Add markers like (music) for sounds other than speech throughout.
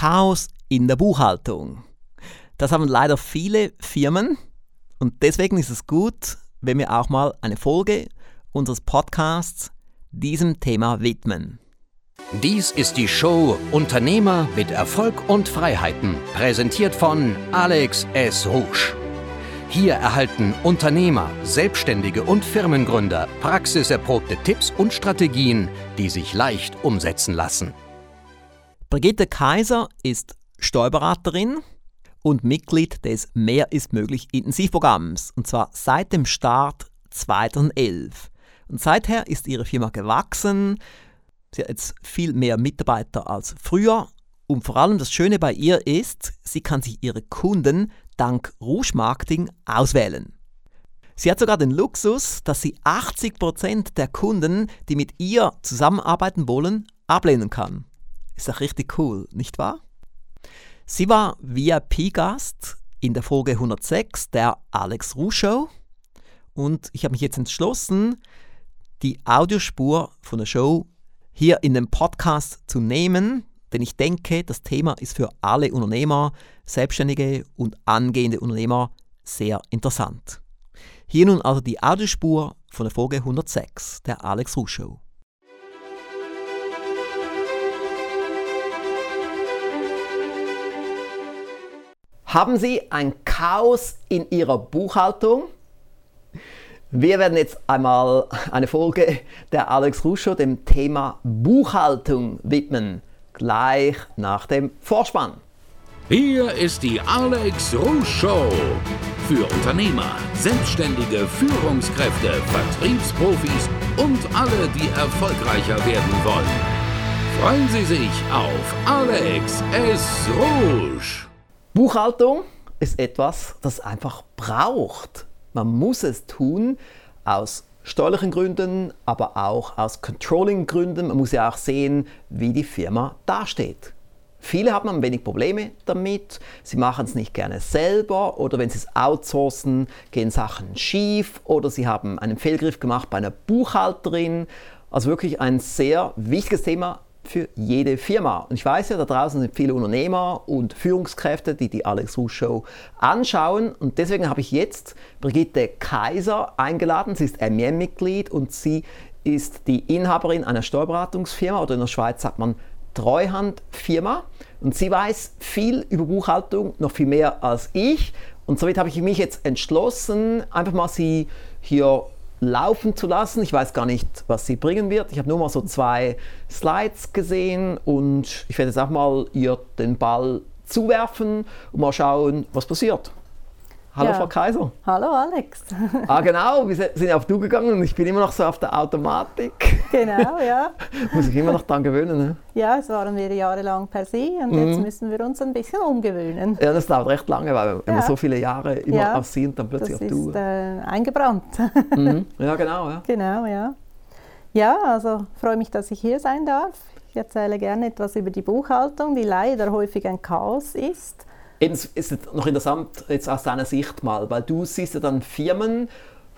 Chaos in der Buchhaltung. Das haben leider viele Firmen und deswegen ist es gut, wenn wir auch mal eine Folge unseres Podcasts diesem Thema widmen. Dies ist die Show Unternehmer mit Erfolg und Freiheiten, präsentiert von Alex S. Rouge. Hier erhalten Unternehmer, Selbstständige und Firmengründer praxiserprobte Tipps und Strategien, die sich leicht umsetzen lassen. Brigitte Kaiser ist Steuerberaterin und Mitglied des Mehr ist möglich Intensivprogramms und zwar seit dem Start 2011. Und seither ist ihre Firma gewachsen. Sie hat jetzt viel mehr Mitarbeiter als früher und vor allem das Schöne bei ihr ist, sie kann sich ihre Kunden dank Rouge Marketing auswählen. Sie hat sogar den Luxus, dass sie 80% der Kunden, die mit ihr zusammenarbeiten wollen, ablehnen kann. Ist doch richtig cool, nicht wahr? Sie war VIP-Gast in der Folge 106 der Alex Rouge Show und ich habe mich jetzt entschlossen, die Audiospur von der Show hier in den Podcast zu nehmen, denn ich denke, das Thema ist für alle Unternehmer, Selbstständige und angehende Unternehmer sehr interessant. Hier nun also die Audiospur von der Folge 106 der Alex Rouge Show. Haben Sie ein Chaos in Ihrer Buchhaltung? Wir werden jetzt einmal eine Folge der Alex Ruscho dem Thema Buchhaltung widmen, gleich nach dem Vorspann. Hier ist die Alex Show. Für Unternehmer, Selbstständige, Führungskräfte, Vertriebsprofis und alle, die erfolgreicher werden wollen. Freuen Sie sich auf Alex S. Rouge. Buchhaltung ist etwas, das einfach braucht. Man muss es tun aus steuerlichen Gründen, aber auch aus Controlling-Gründen. Man muss ja auch sehen, wie die Firma dasteht. Viele haben ein wenig Probleme damit. Sie machen es nicht gerne selber oder wenn sie es outsourcen, gehen Sachen schief oder sie haben einen Fehlgriff gemacht bei einer Buchhalterin. Also wirklich ein sehr wichtiges Thema für jede Firma. Und ich weiß ja, da draußen sind viele Unternehmer und Führungskräfte, die die Alex Ruh Show anschauen. Und deswegen habe ich jetzt Brigitte Kaiser eingeladen. Sie ist MEM-Mitglied und sie ist die Inhaberin einer Steuerberatungsfirma oder in der Schweiz sagt man Treuhandfirma. Und sie weiß viel über Buchhaltung, noch viel mehr als ich. Und somit habe ich mich jetzt entschlossen, einfach mal sie hier laufen zu lassen. Ich weiß gar nicht, was sie bringen wird. Ich habe nur mal so zwei Slides gesehen und ich werde jetzt auch mal ihr den Ball zuwerfen und mal schauen, was passiert. Hallo ja. Frau Kaiser. Hallo Alex. (laughs) ah genau, wir sind ja auf du gegangen und ich bin immer noch so auf der Automatik. Genau, ja. (laughs) Muss ich immer noch daran gewöhnen. Ne? Ja, es waren wir jahrelang per se und mhm. jetzt müssen wir uns ein bisschen umgewöhnen. Ja, das dauert recht lange, weil wenn ja. wir so viele Jahre immer ja, auf sie und dann plötzlich auf du. Das ist äh, eingebrannt. (laughs) Mhm. Ja, genau. Ja. Genau, ja. Ja, also freue mich, dass ich hier sein darf. Ich erzähle gerne etwas über die Buchhaltung, die leider häufig ein Chaos ist. Eben ist es noch interessant jetzt aus deiner Sicht mal, weil du siehst ja dann Firmen,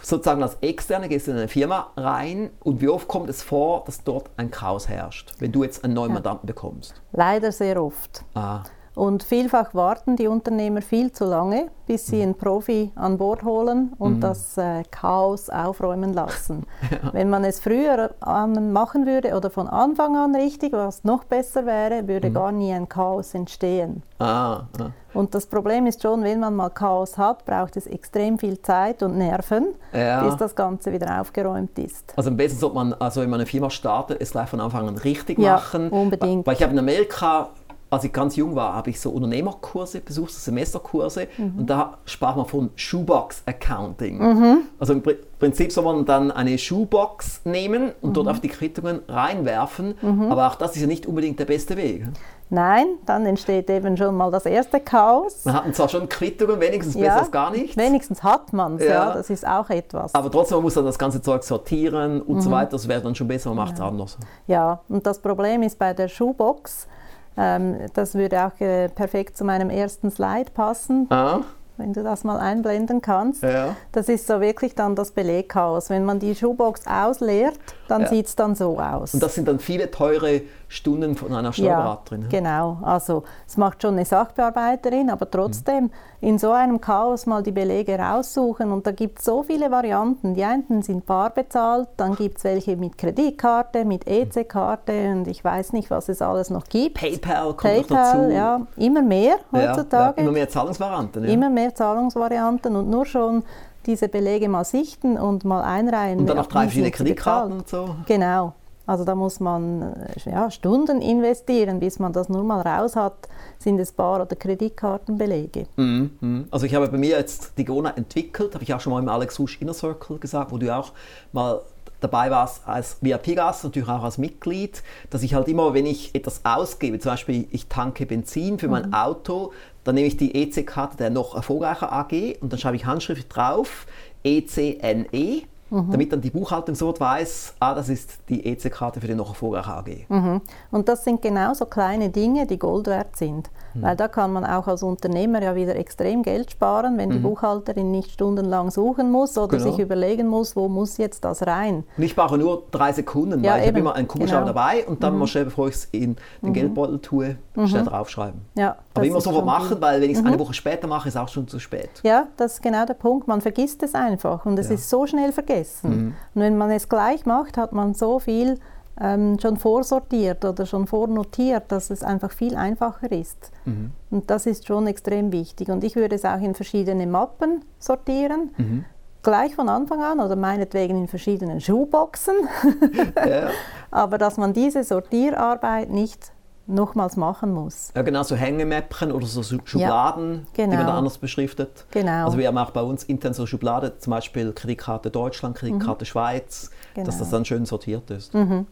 sozusagen als Externe gehst du in eine Firma rein und wie oft kommt es vor, dass dort ein Chaos herrscht, wenn du jetzt einen neuen ja. Mandanten bekommst? Leider sehr oft. Ah. Und vielfach warten die Unternehmer viel zu lange, bis sie mhm. einen Profi an Bord holen und mhm. das äh, Chaos aufräumen lassen. (laughs) ja. Wenn man es früher machen würde oder von Anfang an richtig, was noch besser wäre, würde mhm. gar nie ein Chaos entstehen. Ah, ah. Und das Problem ist schon, wenn man mal Chaos hat, braucht es extrem viel Zeit und Nerven, ja. bis das Ganze wieder aufgeräumt ist. Also am besten sollte man, also wenn man eine Firma startet, es gleich von Anfang an richtig ja, machen. Unbedingt. Weil ich habe in Amerika als ich ganz jung war, habe ich so Unternehmerkurse besucht, so Semesterkurse, mhm. und da sprach man von Shoebox Accounting. Mhm. Also im Prinzip soll man dann eine Shoebox nehmen und mhm. dort auf die Quittungen reinwerfen, mhm. aber auch das ist ja nicht unbedingt der beste Weg. Nein, dann entsteht eben schon mal das erste Chaos. Man hat zwar schon Quittungen, wenigstens ja, besser als gar nichts. Wenigstens hat man es, ja. ja. das ist auch etwas. Aber trotzdem man muss man das ganze Zeug sortieren und so mhm. weiter, das wäre dann schon besser, man macht es ja. anders. Ja, und das Problem ist bei der Shoebox, ähm, das würde auch äh, perfekt zu meinem ersten Slide passen. Ah. Wenn du das mal einblenden kannst. Ja. Das ist so wirklich dann das Belegchaos. Wenn man die Schuhbox ausleert, dann ja. sieht es dann so aus. Und das sind dann viele teure Stunden von einer Steuerberaterin. Ja, genau. Also es macht schon eine Sachbearbeiterin, aber trotzdem in so einem Chaos mal die Belege raussuchen und da gibt es so viele Varianten. Die einen sind bar bezahlt, dann gibt es welche mit Kreditkarte, mit EC-Karte und ich weiß nicht, was es alles noch gibt. PayPal kommt PayPal, dazu. ja, immer mehr heutzutage. Ja, immer mehr Zahlungsvarianten. Ja. Immer mehr Zahlungsvarianten und nur schon diese Belege mal sichten und mal einreihen. Und dann noch drei verschiedene Kreditkarten und so. Genau. Also da muss man äh, ja, Stunden investieren, bis man das nur mal raus hat, sind es Bar- oder Kreditkartenbelege. Mm, mm. Also ich habe bei mir jetzt die Gona entwickelt, habe ich auch schon mal im Alex Husch Inner Circle gesagt, wo du auch mal dabei warst als VIP-Gast, natürlich auch als Mitglied, dass ich halt immer, wenn ich etwas ausgebe, zum Beispiel ich tanke Benzin für mein mhm. Auto, dann nehme ich die EC-Karte der noch erfolgreicher AG und dann schreibe ich handschriftlich drauf ECNE mhm. damit dann die Buchhaltung sofort weiß, ah, das ist die EC-Karte für die noch Vorgach AG. Mhm. Und das sind genauso kleine Dinge, die Gold wert sind. Mhm. Weil da kann man auch als Unternehmer ja wieder extrem Geld sparen, wenn die mhm. Buchhalterin nicht stundenlang suchen muss oder genau. sich überlegen muss, wo muss jetzt das rein. Und ich brauche nur drei Sekunden, ja, weil ich habe immer einen Kugelschreiber genau. dabei und dann mhm. mal schnell, bevor ich es in den mhm. Geldbeutel tue, schnell draufschreiben. Ja, Aber immer sofort machen, weil wenn ich es eine Woche später mache, ist es auch schon zu spät. Ja, das ist genau der Punkt. Man vergisst es einfach und es ja. ist so schnell vergessen. Mhm. Und wenn man es gleich macht, hat man so viel ähm, schon vorsortiert oder schon vornotiert, dass es einfach viel einfacher ist. Mhm. Und das ist schon extrem wichtig. Und ich würde es auch in verschiedene Mappen sortieren. Mhm. Gleich von Anfang an oder meinetwegen in verschiedenen Schuhboxen. (laughs) ja. (laughs) Aber dass man diese Sortierarbeit nicht nochmals machen muss. Ja, genau, so Hängemäppchen oder so Schubladen, ja, genau. die man da genau. anders beschriftet. Genau. Also wir haben auch bei uns intern so Schubladen, zum Beispiel Kreditkarte Deutschland, Kreditkarte mhm. Schweiz, genau. dass das dann schön sortiert ist. Mhm.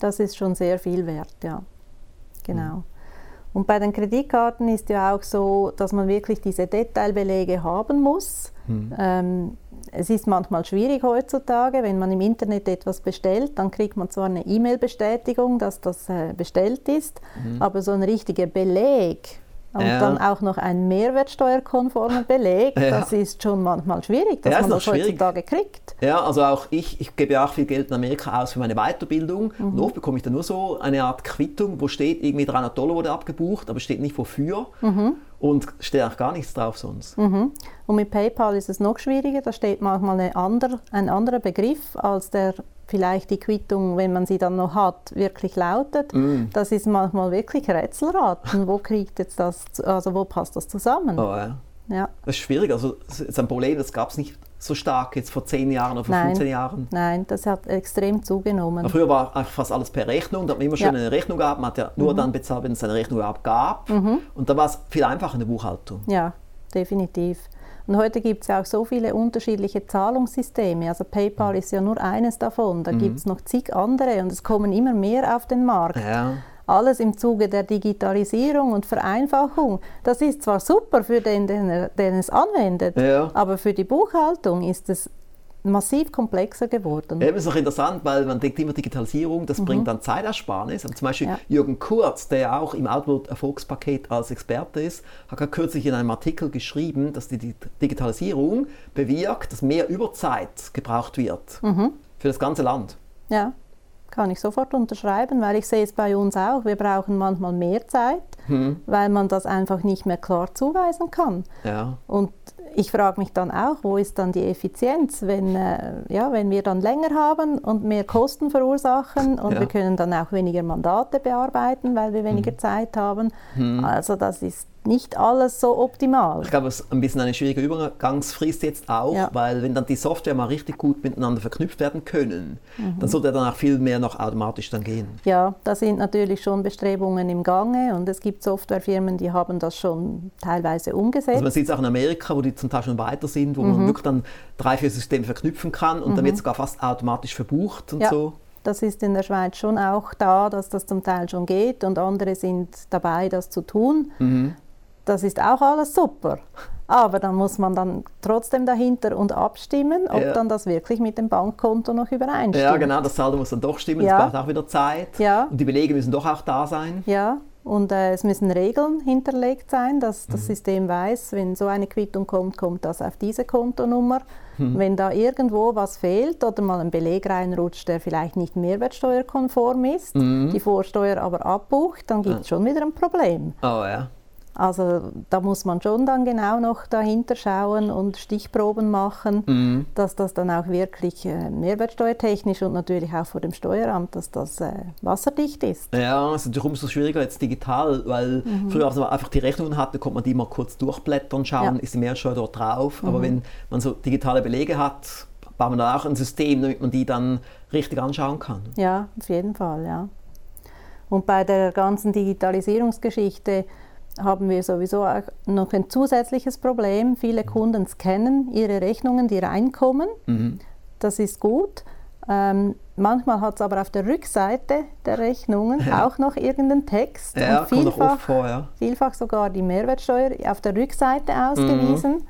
Das ist schon sehr viel wert, ja. Genau. Mhm. Und bei den Kreditkarten ist ja auch so, dass man wirklich diese Detailbelege haben muss. Mhm. Ähm, es ist manchmal schwierig heutzutage, wenn man im Internet etwas bestellt, dann kriegt man zwar eine E-Mail-Bestätigung, dass das äh, bestellt ist, mhm. aber so ein richtiger Beleg und ja. dann auch noch ein mehrwertsteuerkonformer Beleg, ja. das ist schon manchmal schwierig, dass ja, man das schwierig. heutzutage kriegt. Ja, also auch ich, ich gebe auch viel Geld in Amerika aus für meine Weiterbildung mhm. und oft bekomme ich dann nur so eine Art Quittung, wo steht irgendwie 300 Dollar wurde abgebucht, aber steht nicht wofür. Mhm und steht auch gar nichts drauf sonst. Mhm. Und mit PayPal ist es noch schwieriger, da steht manchmal eine andere, ein anderer Begriff, als der vielleicht die Quittung, wenn man sie dann noch hat, wirklich lautet. Mm. Das ist manchmal wirklich Rätselraten. wo kriegt jetzt das, also wo passt das zusammen? Oh, ja. Ja. Das ist schwierig, also das ist ein Problem, das gab es nicht so stark jetzt vor 10 Jahren oder vor nein, 15 Jahren. Nein, das hat extrem zugenommen. Aber früher war fast alles per Rechnung, da hat man immer schon ja. eine Rechnung gehabt, man hat ja nur mhm. dann bezahlt, wenn es eine Rechnung abgab. Mhm. Und da war es viel einfacher in der Buchhaltung. Ja, definitiv. Und heute gibt es ja auch so viele unterschiedliche Zahlungssysteme. Also PayPal mhm. ist ja nur eines davon. Da mhm. gibt es noch zig andere und es kommen immer mehr auf den Markt. Ja alles im Zuge der Digitalisierung und Vereinfachung. Das ist zwar super für den, den, den es anwendet, ja. aber für die Buchhaltung ist es massiv komplexer geworden. Eben ist auch interessant, weil man denkt immer Digitalisierung, das mhm. bringt dann Zeitersparnis. Und zum Beispiel ja. Jürgen Kurz, der ja auch im Outlook Erfolgspaket als Experte ist, hat gerade kürzlich in einem Artikel geschrieben, dass die Digitalisierung bewirkt, dass mehr Überzeit gebraucht wird mhm. für das ganze Land. Ja. Kann ich sofort unterschreiben, weil ich sehe es bei uns auch. Wir brauchen manchmal mehr Zeit, hm. weil man das einfach nicht mehr klar zuweisen kann. Ja. Und ich frage mich dann auch, wo ist dann die Effizienz, wenn, äh, ja, wenn wir dann länger haben und mehr Kosten verursachen und ja. wir können dann auch weniger Mandate bearbeiten, weil wir weniger hm. Zeit haben. Hm. Also das ist nicht alles so optimal. Ich glaube, es ist ein bisschen eine schwierige Übergangsfrist jetzt auch, ja. weil wenn dann die Software mal richtig gut miteinander verknüpft werden können, mhm. dann sollte dann auch viel mehr noch automatisch dann gehen. Ja, da sind natürlich schon Bestrebungen im Gange und es gibt Softwarefirmen, die haben das schon teilweise umgesetzt. Also man sieht es auch in Amerika, wo die zum Teil schon weiter sind, wo mhm. man wirklich dann drei, vier Systeme verknüpfen kann und mhm. dann wird sogar fast automatisch verbucht und ja. so. Das ist in der Schweiz schon auch da, dass das zum Teil schon geht und andere sind dabei, das zu tun. Mhm das ist auch alles super. Aber dann muss man dann trotzdem dahinter und abstimmen, ob ja. dann das wirklich mit dem Bankkonto noch übereinstimmt. Ja, genau, das Saldo muss dann doch stimmen, ja. das braucht auch wieder Zeit. Ja. Und die Belege müssen doch auch da sein. Ja, Und äh, es müssen Regeln hinterlegt sein, dass das mhm. System weiß, wenn so eine Quittung kommt, kommt das auf diese Kontonummer. Mhm. Wenn da irgendwo was fehlt oder mal ein Beleg reinrutscht, der vielleicht nicht mehrwertsteuerkonform ist, mhm. die Vorsteuer aber abbucht, dann gibt es schon wieder ein Problem. Oh ja. Also da muss man schon dann genau noch dahinter schauen und Stichproben machen, mhm. dass das dann auch wirklich äh, mehrwertsteuertechnisch und natürlich auch vor dem Steueramt, dass das äh, wasserdicht ist. Ja, es ist natürlich umso schwieriger jetzt digital, weil mhm. früher, als man einfach die Rechnungen hatte, konnte man die mal kurz durchblättern, schauen, ja. ist die Mehrwertsteuer dort drauf. Mhm. Aber wenn man so digitale Belege hat, baut man da auch ein System, damit man die dann richtig anschauen kann. Ja, auf jeden Fall, ja. Und bei der ganzen Digitalisierungsgeschichte haben wir sowieso auch noch ein zusätzliches Problem. Viele Kunden scannen ihre Rechnungen, die reinkommen. Mhm. Das ist gut. Ähm, manchmal hat es aber auf der Rückseite der Rechnungen ja. auch noch irgendeinen Text. Ja, und vielfach, vor, ja. vielfach sogar die Mehrwertsteuer auf der Rückseite ausgewiesen. Mhm.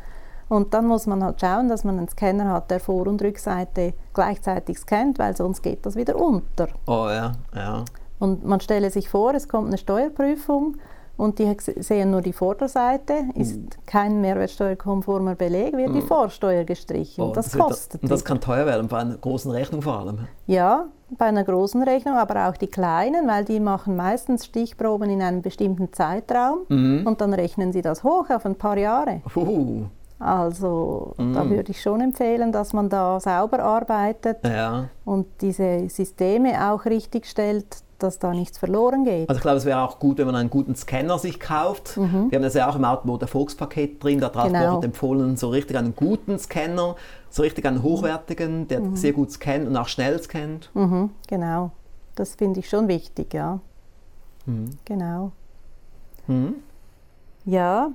Und dann muss man halt schauen, dass man einen Scanner hat, der Vor- und Rückseite gleichzeitig scannt, weil sonst geht das wieder unter. Oh ja, ja. Und man stelle sich vor, es kommt eine Steuerprüfung und die sehen nur die Vorderseite, ist uh. kein mehrwertsteuerkonformer Beleg, wird die Vorsteuer gestrichen. Oh, das, das kostet. Und das kann teuer werden, bei einer großen Rechnung vor allem. Ja, bei einer großen Rechnung, aber auch die kleinen, weil die machen meistens Stichproben in einem bestimmten Zeitraum mhm. und dann rechnen sie das hoch auf ein paar Jahre. Uh. Also mm. da würde ich schon empfehlen, dass man da sauber arbeitet ja. und diese Systeme auch richtig stellt, dass da nichts verloren geht. Also ich glaube, es wäre auch gut, wenn man einen guten Scanner sich kauft. Mhm. Wir haben das ja auch im Automotor Erfolgspaket drin, da drauf genau. wird empfohlen, so richtig einen guten Scanner, so richtig einen hochwertigen, der mhm. sehr gut scannt und auch schnell scannt. Mhm. Genau, das finde ich schon wichtig, ja. Mhm. Genau. Mhm. Ja,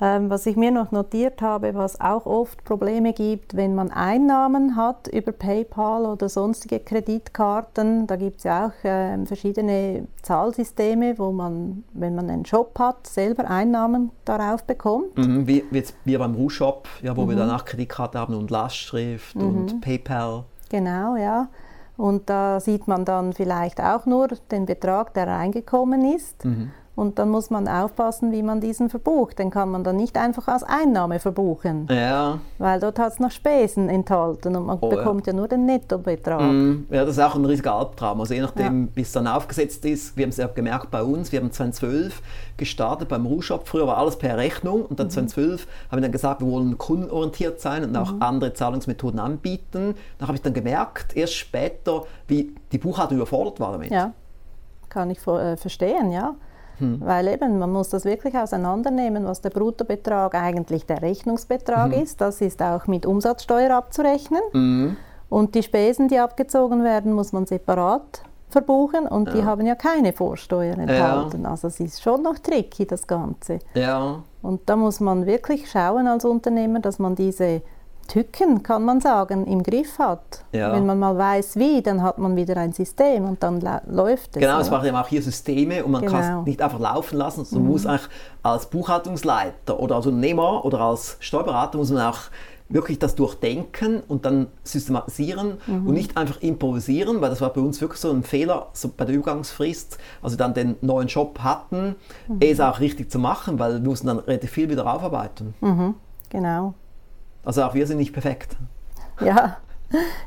ähm, was ich mir noch notiert habe, was auch oft Probleme gibt, wenn man Einnahmen hat über PayPal oder sonstige Kreditkarten, da gibt es ja auch äh, verschiedene Zahlsysteme, wo man, wenn man einen Shop hat, selber Einnahmen darauf bekommt. Mhm, wie, wie jetzt wir beim Ru-Shop, ja, wo mhm. wir danach Kreditkarte haben und Lastschrift mhm. und PayPal. Genau, ja. Und da sieht man dann vielleicht auch nur den Betrag, der reingekommen ist. Mhm. Und dann muss man aufpassen, wie man diesen verbucht. Den kann man dann nicht einfach als Einnahme verbuchen. Ja. Weil dort hat es noch Spesen enthalten und man oh, bekommt ja. ja. nur den Nettobetrag. Mm, ja, das ist auch ein riesiger Albtraum. Also je nachdem, ja. wie es dann aufgesetzt ist. Wir haben es ja gemerkt bei uns, wir haben 2012 gestartet beim Ruhshop. Früher war alles per Rechnung und dann mhm. 2012 haben wir dann gesagt, wir wollen kundenorientiert sein und auch mhm. andere Zahlungsmethoden anbieten. Da habe ich dann gemerkt, erst später, wie die Buchhaltung überfordert war damit. Ja, kann ich äh, verstehen, ja. Hm. Weil eben, man muss das wirklich auseinandernehmen, was der Bruttobetrag eigentlich der Rechnungsbetrag hm. ist. Das ist auch mit Umsatzsteuer abzurechnen. Hm. Und die Spesen, die abgezogen werden, muss man separat verbuchen und ja. die haben ja keine Vorsteuer enthalten. Ja. Also es ist schon noch tricky, das Ganze. Ja. Und da muss man wirklich schauen als Unternehmer, dass man diese Tücken, kann man sagen, im Griff hat. Ja. Wenn man mal weiß, wie, dann hat man wieder ein System und dann läuft es. Genau, es macht ja auch hier Systeme und man genau. kann es nicht einfach laufen lassen, sondern mhm. muss eigentlich als Buchhaltungsleiter oder als Unternehmer oder als Steuerberater muss man auch wirklich das durchdenken und dann systematisieren mhm. und nicht einfach improvisieren, weil das war bei uns wirklich so ein Fehler so bei der Übergangsfrist, als wir dann den neuen Job hatten, mhm. es auch richtig zu machen, weil wir mussten dann relativ viel wieder aufarbeiten. Mhm. Genau. Also auch wir sind nicht perfekt. Ja,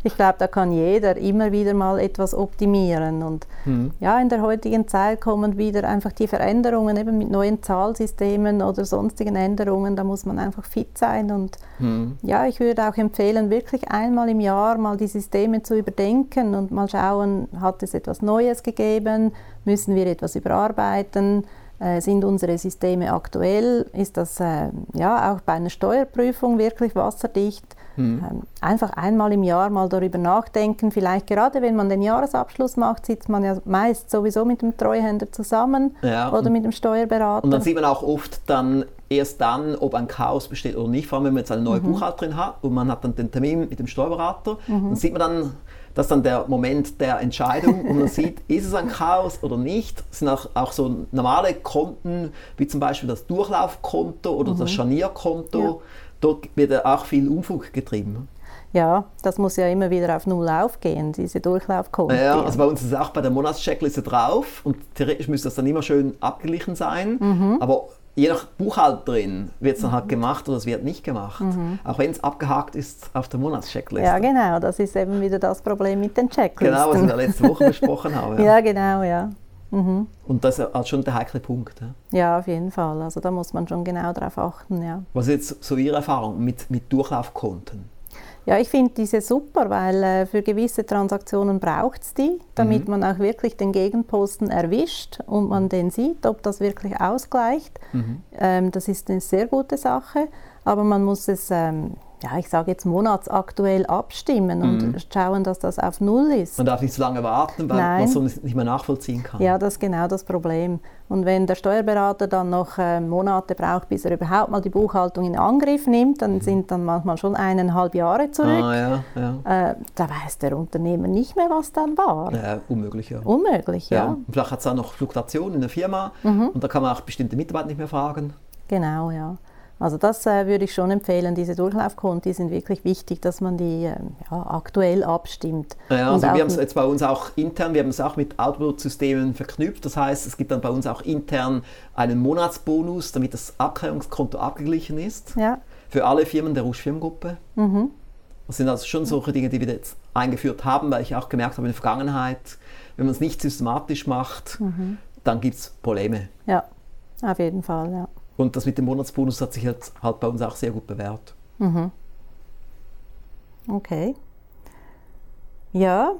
ich glaube, da kann jeder immer wieder mal etwas optimieren. Und mhm. ja, in der heutigen Zeit kommen wieder einfach die Veränderungen eben mit neuen Zahlsystemen oder sonstigen Änderungen. Da muss man einfach fit sein. Und mhm. ja, ich würde auch empfehlen, wirklich einmal im Jahr mal die Systeme zu überdenken und mal schauen, hat es etwas Neues gegeben? Müssen wir etwas überarbeiten? Äh, sind unsere Systeme aktuell? Ist das äh, ja auch bei einer Steuerprüfung wirklich wasserdicht? Mhm. Ähm, einfach einmal im Jahr mal darüber nachdenken. Vielleicht gerade wenn man den Jahresabschluss macht, sitzt man ja meist sowieso mit dem Treuhänder zusammen ja, oder mit dem Steuerberater. Und dann sieht man auch oft dann erst dann, ob ein Chaos besteht oder nicht, vor allem wenn man jetzt eine neue mhm. Buchhalterin hat und man hat dann den Termin mit dem Steuerberater, mhm. dann sieht man dann das ist dann der Moment der Entscheidung und man sieht, (laughs) ist es ein Chaos oder nicht. Es sind auch, auch so normale Konten, wie zum Beispiel das Durchlaufkonto oder mhm. das Scharnierkonto. Ja. Dort wird auch viel Unfug getrieben. Ja, das muss ja immer wieder auf Null aufgehen, diese Durchlaufkonten. Ja, also bei uns ist es auch bei der Monatscheckliste drauf und theoretisch müsste das dann immer schön abgeglichen sein, mhm. aber je nach Buchhalterin wird es dann halt gemacht oder es wird nicht gemacht. Mhm. Auch wenn es abgehakt ist auf der Monatscheckliste. Ja, genau, das ist eben wieder das Problem mit den Checklisten. Genau, was wir letzte Woche (laughs) besprochen haben. Ja, ja genau, ja. Mhm. Und das ist halt schon der heikle Punkt. Ja? ja, auf jeden Fall. Also da muss man schon genau darauf achten. Ja. Was ist jetzt so Ihre Erfahrung mit, mit Durchlaufkonten? Ja, ich finde diese super, weil äh, für gewisse Transaktionen braucht es die, damit mhm. man auch wirklich den Gegenposten erwischt und man den sieht, ob das wirklich ausgleicht. Mhm. Ähm, das ist eine sehr gute Sache, aber man muss es ähm, ja, ich sage jetzt monatsaktuell abstimmen und mhm. schauen, dass das auf Null ist. Man darf nicht so lange warten, weil Nein. man es nicht mehr nachvollziehen kann. Ja, das ist genau das Problem. Und wenn der Steuerberater dann noch äh, Monate braucht, bis er überhaupt mal die Buchhaltung in Angriff nimmt, dann mhm. sind dann manchmal schon eineinhalb Jahre zurück. Ah, ja, ja. Äh, da weiß der Unternehmer nicht mehr, was dann war. Ja, unmöglich, ja. Unmöglich, ja. ja. vielleicht hat es auch noch Fluktuationen in der Firma mhm. und da kann man auch bestimmte Mitarbeiter nicht mehr fragen. Genau, ja. Also das äh, würde ich schon empfehlen. Diese Durchlaufkonti sind wirklich wichtig, dass man die äh, ja, aktuell abstimmt. Ja, also wir haben es jetzt bei uns auch intern, wir haben es auch mit Outlook-Systemen verknüpft. Das heißt, es gibt dann bei uns auch intern einen Monatsbonus, damit das Abklärungskonto abgeglichen ist. Ja. Für alle Firmen der Rouge Firmengruppe. Mhm. Das sind also schon solche Dinge, die wir jetzt eingeführt haben, weil ich auch gemerkt habe in der Vergangenheit, wenn man es nicht systematisch macht, mhm. dann gibt es Probleme. Ja, auf jeden Fall, ja. Und das mit dem Monatsbonus hat sich halt, halt bei uns auch sehr gut bewährt. Mhm. Okay. Ja,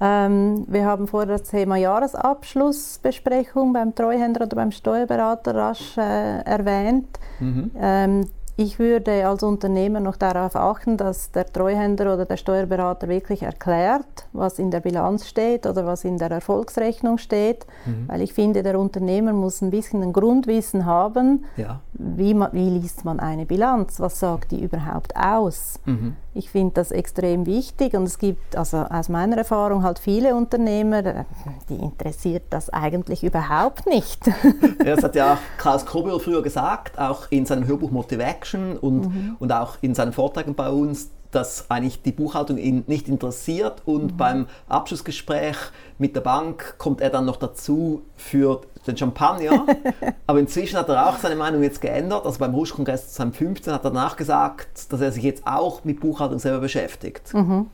ähm, wir haben vorher das Thema Jahresabschlussbesprechung beim Treuhänder oder beim Steuerberater rasch äh, erwähnt. Mhm. Ähm, ich würde als Unternehmer noch darauf achten, dass der Treuhänder oder der Steuerberater wirklich erklärt, was in der Bilanz steht oder was in der Erfolgsrechnung steht, mhm. weil ich finde, der Unternehmer muss ein bisschen ein Grundwissen haben, ja. wie, man, wie liest man eine Bilanz, was sagt die überhaupt aus. Mhm. Ich finde das extrem wichtig und es gibt also aus meiner Erfahrung halt viele Unternehmer, äh, die interessiert das eigentlich überhaupt nicht. (laughs) ja, das hat ja auch Klaus Kobel früher gesagt, auch in seinem Hörbuch Motivation und, mhm. und auch in seinen Vorträgen bei uns, dass eigentlich die Buchhaltung ihn nicht interessiert und mhm. beim Abschlussgespräch mit der Bank kommt er dann noch dazu für den Champagner. (laughs) Aber inzwischen hat er auch seine Meinung jetzt geändert. Also beim Rouge-Kongress 2015 hat er nachgesagt, dass er sich jetzt auch mit Buchhaltung selber beschäftigt. Mhm.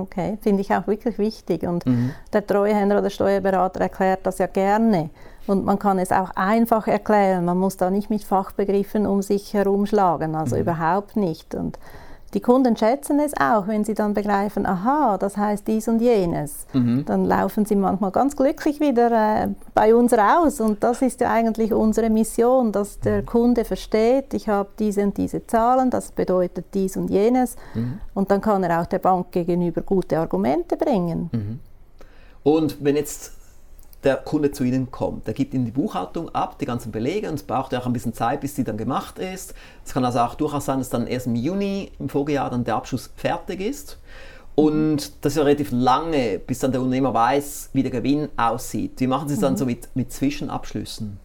Okay, finde ich auch wirklich wichtig. Und mhm. der Treuhänder oder Steuerberater erklärt das ja gerne. Und man kann es auch einfach erklären. Man muss da nicht mit Fachbegriffen um sich herumschlagen, also mhm. überhaupt nicht. Und die Kunden schätzen es auch, wenn sie dann begreifen, aha, das heißt dies und jenes. Mhm. Dann laufen sie manchmal ganz glücklich wieder äh, bei uns raus. Und das ist ja eigentlich unsere Mission, dass der mhm. Kunde versteht, ich habe diese und diese Zahlen, das bedeutet dies und jenes. Mhm. Und dann kann er auch der Bank gegenüber gute Argumente bringen. Mhm. Und wenn jetzt der Kunde zu Ihnen kommt. Der gibt Ihnen die Buchhaltung ab, die ganzen Belege und es braucht ja auch ein bisschen Zeit, bis die dann gemacht ist. Es kann also auch durchaus sein, dass dann erst im Juni im Folgejahr dann der Abschluss fertig ist. Und das ist ja relativ lange, bis dann der Unternehmer weiß, wie der Gewinn aussieht. Wie machen Sie es dann mhm. so mit, mit Zwischenabschlüssen?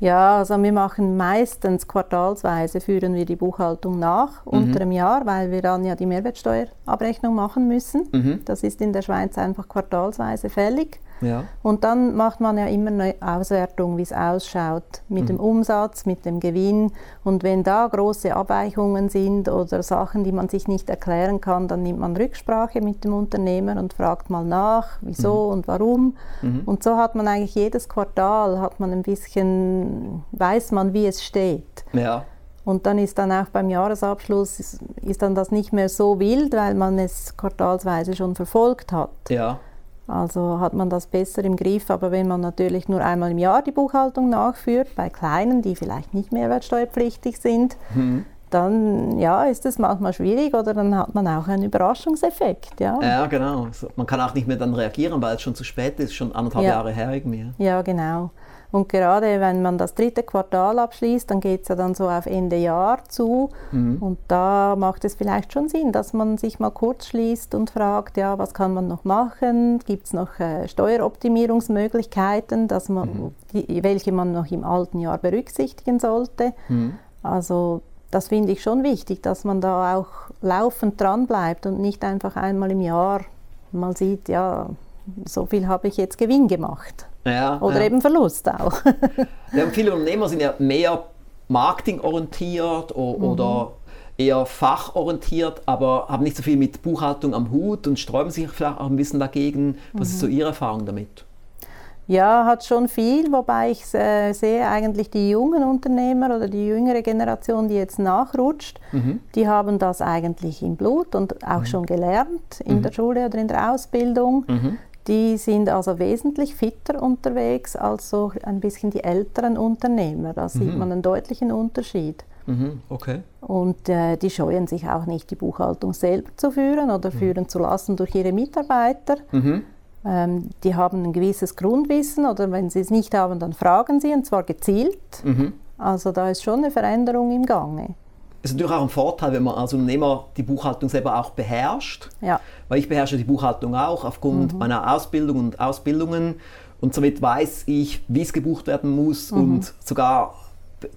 Ja, also wir machen meistens quartalsweise, führen wir die Buchhaltung nach mhm. unter dem Jahr, weil wir dann ja die Mehrwertsteuerabrechnung machen müssen. Mhm. Das ist in der Schweiz einfach quartalsweise fällig. Ja. Und dann macht man ja immer eine Auswertung, wie es ausschaut mit mhm. dem Umsatz, mit dem Gewinn. Und wenn da große Abweichungen sind oder Sachen, die man sich nicht erklären kann, dann nimmt man Rücksprache mit dem Unternehmer und fragt mal nach, wieso mhm. und warum. Mhm. Und so hat man eigentlich jedes Quartal, hat man ein bisschen, weiß man, wie es steht. Ja. Und dann ist dann auch beim Jahresabschluss ist, ist dann das nicht mehr so wild, weil man es quartalsweise schon verfolgt hat. Ja. Also hat man das besser im Griff, aber wenn man natürlich nur einmal im Jahr die Buchhaltung nachführt, bei kleinen, die vielleicht nicht mehrwertsteuerpflichtig sind, mhm. dann ja, ist es manchmal schwierig oder dann hat man auch einen Überraschungseffekt. Ja, ja genau. Man kann auch nicht mehr dann reagieren, weil es schon zu spät ist, schon anderthalb ja. Jahre her irgendwie. Ja, genau. Und gerade wenn man das dritte Quartal abschließt, dann geht es ja dann so auf Ende Jahr zu. Mhm. Und da macht es vielleicht schon Sinn, dass man sich mal kurz schließt und fragt, ja, was kann man noch machen? Gibt es noch äh, Steueroptimierungsmöglichkeiten, dass man, mhm. die, welche man noch im alten Jahr berücksichtigen sollte? Mhm. Also das finde ich schon wichtig, dass man da auch laufend dran bleibt und nicht einfach einmal im Jahr mal sieht, ja, so viel habe ich jetzt Gewinn gemacht. Ja, Oder ja. eben Verlust auch. (laughs) ja, viele Unternehmer sind ja mehr marketingorientiert mhm. oder eher fachorientiert, aber haben nicht so viel mit Buchhaltung am Hut und sträuben sich vielleicht auch ein bisschen dagegen. Was mhm. ist so Ihre Erfahrung damit? Ja, hat schon viel, wobei ich äh, sehe eigentlich die jungen Unternehmer oder die jüngere Generation, die jetzt nachrutscht, mhm. die haben das eigentlich im Blut und auch mhm. schon gelernt in mhm. der Schule oder in der Ausbildung. Mhm. Die sind also wesentlich fitter unterwegs als so ein bisschen die älteren Unternehmer. Da sieht mhm. man einen deutlichen Unterschied. Mhm, okay. Und äh, die scheuen sich auch nicht, die Buchhaltung selber zu führen oder führen zu lassen durch ihre Mitarbeiter. Ähm, die haben ein gewisses Grundwissen oder wenn sie es nicht haben, dann fragen sie und zwar gezielt. Mhm. Also da ist schon eine Veränderung im Gange. Es ist natürlich auch ein Vorteil, wenn man als Unternehmer die Buchhaltung selber auch beherrscht. Ja. Weil ich beherrsche die Buchhaltung auch aufgrund mhm. meiner Ausbildung und Ausbildungen. Und somit weiß ich, wie es gebucht werden muss mhm. und sogar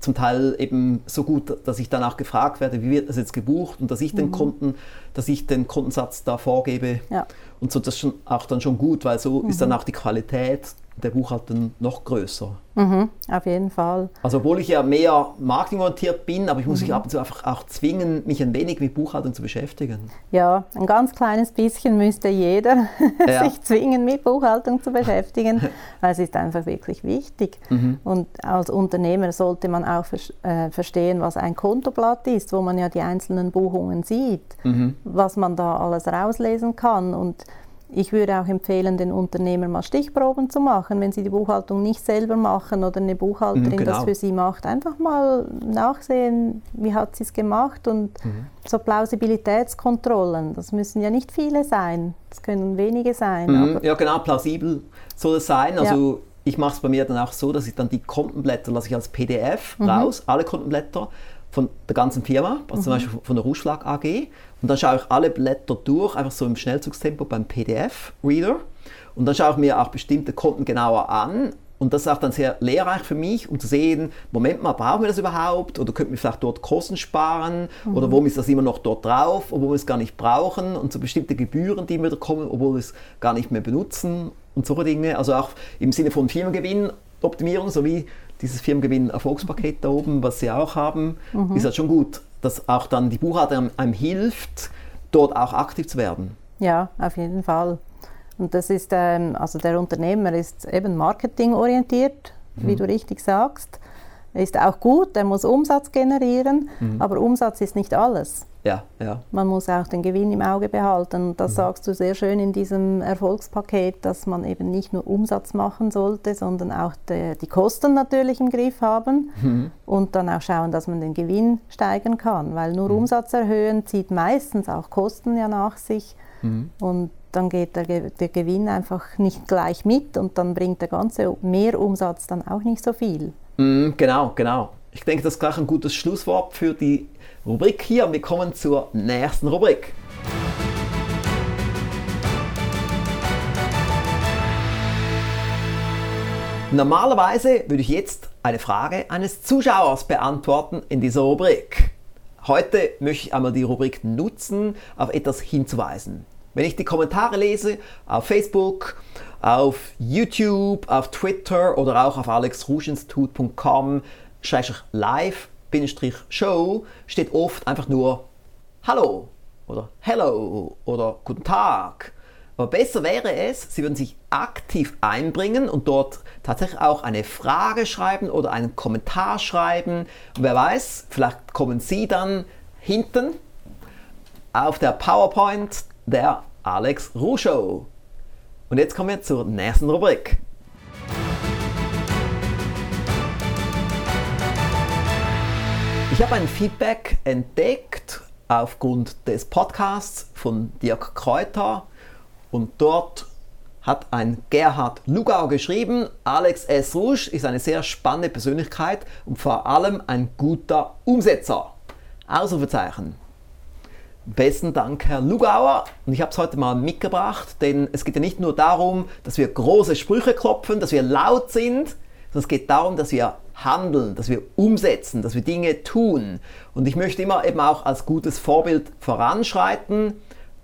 zum Teil eben so gut, dass ich danach gefragt werde, wie wird das jetzt gebucht und dass ich mhm. den Konten, dass ich den Kontensatz da vorgebe. Ja. Und so das ist schon auch dann schon gut, weil so mhm. ist dann auch die Qualität der Buchhaltung noch größer. Mhm, auf jeden Fall. Also obwohl ich ja mehr marketingorientiert bin, aber ich muss mhm. mich ab und zu einfach auch zwingen, mich ein wenig mit Buchhaltung zu beschäftigen. Ja, ein ganz kleines bisschen müsste jeder (laughs) ja. sich zwingen, mit Buchhaltung zu beschäftigen, (laughs) weil es ist einfach wirklich wichtig. Mhm. Und als Unternehmer sollte man auch äh, verstehen, was ein Kontoblatt ist, wo man ja die einzelnen Buchungen sieht, mhm. was man da alles rauslesen kann und ich würde auch empfehlen, den Unternehmern mal Stichproben zu machen, wenn sie die Buchhaltung nicht selber machen oder eine Buchhalterin mhm, genau. das für sie macht. Einfach mal nachsehen, wie hat sie es gemacht und mhm. so Plausibilitätskontrollen. Das müssen ja nicht viele sein, das können wenige sein. Mhm, ja, genau, plausibel soll es sein. Also ja. ich mache es bei mir dann auch so, dass ich dann die Kontenblätter lasse ich als PDF mhm. raus, alle Kontenblätter von der ganzen Firma, also zum mhm. Beispiel von der Ruschlag AG. Und dann schaue ich alle Blätter durch, einfach so im Schnellzugstempo beim PDF-Reader. Und dann schaue ich mir auch bestimmte Konten genauer an. Und das ist auch dann sehr lehrreich für mich, um zu sehen, Moment mal, brauchen wir das überhaupt? Oder könnten wir vielleicht dort Kosten sparen? Mhm. Oder warum ist das immer noch dort drauf, obwohl wir es gar nicht brauchen? Und so bestimmte Gebühren, die wieder kommen, obwohl wir es gar nicht mehr benutzen und solche Dinge. Also auch im Sinne von Firmengewinnoptimierung sowie dieses Firmengewinn-Erfolgspaket da oben, was Sie auch haben, mhm. ist halt schon gut, dass auch dann die Buchhaltung einem hilft, dort auch aktiv zu werden. Ja, auf jeden Fall. Und das ist, ähm, also der Unternehmer ist eben marketingorientiert, mhm. wie du richtig sagst. Er ist auch gut, er muss Umsatz generieren, mhm. aber Umsatz ist nicht alles. Ja, ja. Man muss auch den Gewinn im Auge behalten. Und das mhm. sagst du sehr schön in diesem Erfolgspaket, dass man eben nicht nur Umsatz machen sollte, sondern auch de, die Kosten natürlich im Griff haben mhm. und dann auch schauen, dass man den Gewinn steigern kann. Weil nur mhm. Umsatz erhöhen zieht meistens auch Kosten ja nach sich. Mhm. Und dann geht der, der, Gewinn einfach nicht gleich mit und dann bringt der ganze Mehrumsatz dann auch nicht so viel. Mhm, genau, genau. Ich denke, das ist gleich ein gutes Schlusswort für die Rubrik hier. Wir kommen zur nächsten Rubrik. Normalerweise würde ich jetzt eine Frage eines Zuschauers beantworten in dieser Rubrik. Heute möchte ich einmal die Rubrik nutzen, auf etwas hinzuweisen. Wenn ich die Kommentare lese auf Facebook, auf YouTube, auf Twitter oder auch auf alexruschinstitut.com live Show steht oft einfach nur Hallo oder Hello oder Guten Tag. Aber besser wäre es, Sie würden sich aktiv einbringen und dort tatsächlich auch eine Frage schreiben oder einen Kommentar schreiben. Und wer weiß, vielleicht kommen Sie dann hinten auf der PowerPoint der Alex Ruh Show. Und jetzt kommen wir zur nächsten Rubrik. Ich habe ein Feedback entdeckt aufgrund des Podcasts von Dirk Kräuter und dort hat ein Gerhard Lugau geschrieben, Alex S. Rusch ist eine sehr spannende Persönlichkeit und vor allem ein guter Umsetzer. Ausrufezeichen. Besten Dank, Herr Lugauer. Und ich habe es heute mal mitgebracht, denn es geht ja nicht nur darum, dass wir große Sprüche klopfen, dass wir laut sind, sondern es geht darum, dass wir handeln, dass wir umsetzen, dass wir Dinge tun. Und ich möchte immer eben auch als gutes Vorbild voranschreiten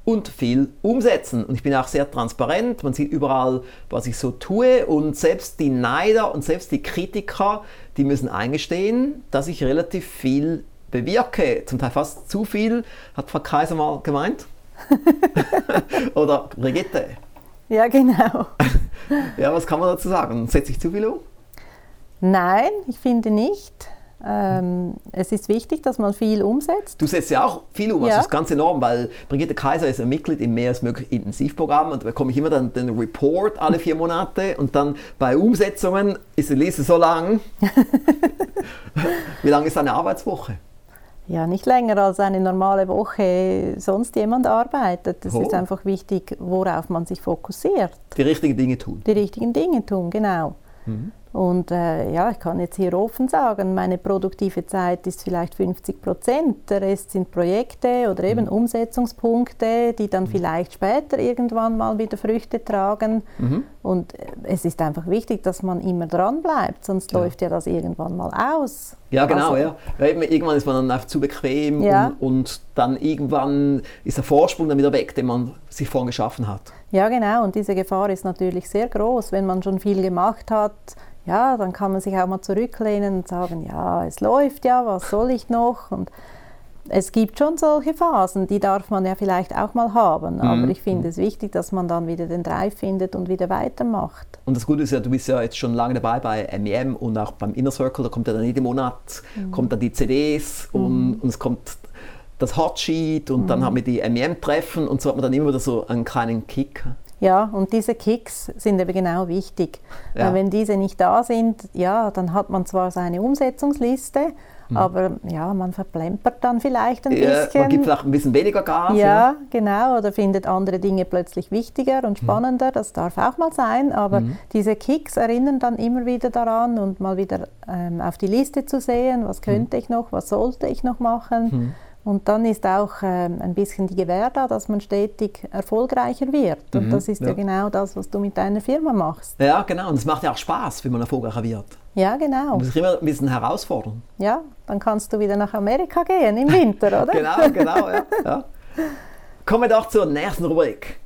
und viel umsetzen. Und ich bin auch sehr transparent, man sieht überall, was ich so tue. Und selbst die Neider und selbst die Kritiker, die müssen eingestehen, dass ich relativ viel bewirke. Zum Teil fast zu viel, hat Frau Kaiser mal gemeint. (laughs) (laughs) Oder Brigitte. Ja, genau. (laughs) ja, was kann man dazu sagen? Setze ich zu viel um? Nein, ich finde nicht. Ähm, es ist wichtig, dass man viel umsetzt. Du setzt ja auch viel um, also ja. das ist ganz enorm, weil Brigitte Kaiser ist ein Mitglied im mehr als möglich Intensivprogramm und da bekomme ich immer dann den Report alle vier Monate und dann bei Umsetzungen ist die Liste so lang. Wie lang ist eine Arbeitswoche? Ja, nicht länger als eine normale Woche sonst jemand arbeitet. Es oh. ist einfach wichtig, worauf man sich fokussiert. Die richtigen Dinge tun. Die richtigen Dinge tun, genau. Mhm. Und äh, ja, ich kann jetzt hier offen sagen, meine produktive Zeit ist vielleicht 50 Prozent. Der Rest sind Projekte oder eben mhm. Umsetzungspunkte, die dann mhm. vielleicht später irgendwann mal wieder Früchte tragen. Mhm. Und es ist einfach wichtig, dass man immer dran bleibt, sonst ja. läuft ja das irgendwann mal aus. Ja, genau, also, ja. Irgendwann ist man dann einfach zu bequem ja. und, und dann irgendwann ist der Vorsprung dann wieder weg, den man sich vorhin geschaffen hat. Ja, genau. Und diese Gefahr ist natürlich sehr groß, wenn man schon viel gemacht hat ja, dann kann man sich auch mal zurücklehnen und sagen, ja, es läuft ja, was soll ich noch? Und es gibt schon solche Phasen, die darf man ja vielleicht auch mal haben. Mhm. Aber ich finde es wichtig, dass man dann wieder den Drive findet und wieder weitermacht. Und das Gute ist ja, du bist ja jetzt schon lange dabei bei MEM und auch beim Inner Circle, da kommt ja dann jeden Monat mhm. kommt dann die CDs mhm. und, und, es kommt das Hotsheet und dann mhm. haben wir die MEM-Treffen und so hat man dann immer wieder so einen kleinen Kick. Ja, und diese Kicks sind eben genau wichtig. Ja. Wenn diese nicht da sind, ja, dann hat man zwar seine Umsetzungsliste, mhm. aber ja, man verplempert dann vielleicht ein ja, bisschen. Man gibt vielleicht ein bisschen weniger Gas. Ja, ja, genau, oder findet andere Dinge plötzlich wichtiger und mhm. spannender. Mhm. Das darf auch mal sein, aber mhm. diese Kicks erinnern dann immer wieder daran und mal wieder ähm, auf die Liste zu sehen, was könnte mhm. ich noch, was sollte ich noch machen. Und dann ist auch ähm, ein bisschen die Gewähr da, dass man stetig erfolgreicher wird. Und mhm, das ist ja. ja. genau das, was du mit deiner Firma machst. Ja, genau. Und es macht ja auch Spaß, wenn man erfolgreicher wird. Ja, genau. Man muss sich immer ein bisschen herausfordern. Ja, dann kannst du wieder nach Amerika gehen im Winter, (laughs) oder? genau, genau, ja. ja. Kommen wir doch zur nächsten Rubrik.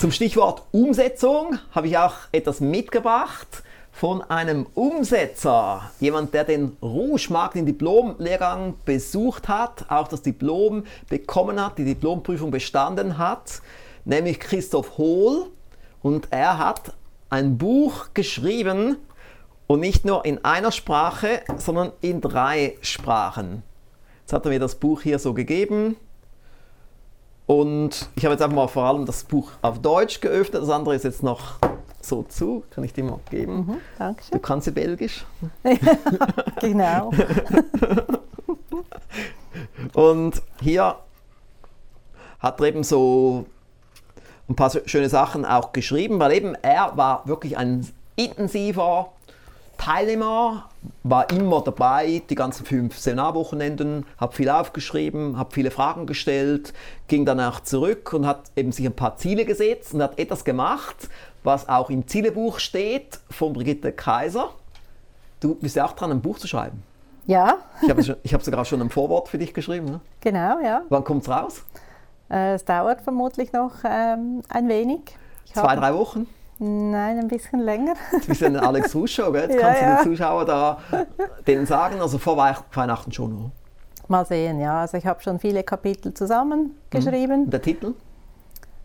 Zum Stichwort Umsetzung habe ich auch etwas mitgebracht von einem Umsetzer, jemand, der den Rouge-Markt, den Diplomlehrgang besucht hat, auch das Diplom bekommen hat, die Diplomprüfung bestanden hat, nämlich Christoph Hohl. Und er hat ein Buch geschrieben und nicht nur in einer Sprache, sondern in drei Sprachen. Jetzt hat er mir das Buch hier so gegeben. Und ich habe jetzt einfach mal vor allem das Buch auf Deutsch geöffnet, das andere ist jetzt noch so zu. Kann ich dir mal geben? Mhm, Dankeschön. Du kannst ja Belgisch. (laughs) genau. (laughs) Und hier hat er eben so ein paar schöne Sachen auch geschrieben, weil eben er war wirklich ein intensiver Teilnehmer, war immer dabei, die ganzen fünf Seminarwochenenden, hat viel aufgeschrieben, hat viele Fragen gestellt, ging danach zurück und hat eben sich ein paar Ziele gesetzt und hat etwas gemacht, was auch im Zielebuch steht von Brigitte Kaiser. Du bist ja auch dran, ein Buch zu schreiben. Ja. ich habe hab sogar schon ein Vorwort für dich geschrieben. Ne? Genau, ja. Wann kommt es raus? Äh, es dauert vermutlich noch ähm, ein wenig. Ich Zwei, drei Wochen? Nein, ein bisschen länger. Du bist ein Alex Russo, gell? Jetzt ja, kannst du ja. den Zuschauern da denen sagen, also vor Weihnachten schon. Oder? Mal sehen, ja. Also ich habe schon viele Kapitel zusammengeschrieben. Mhm. Der Titel?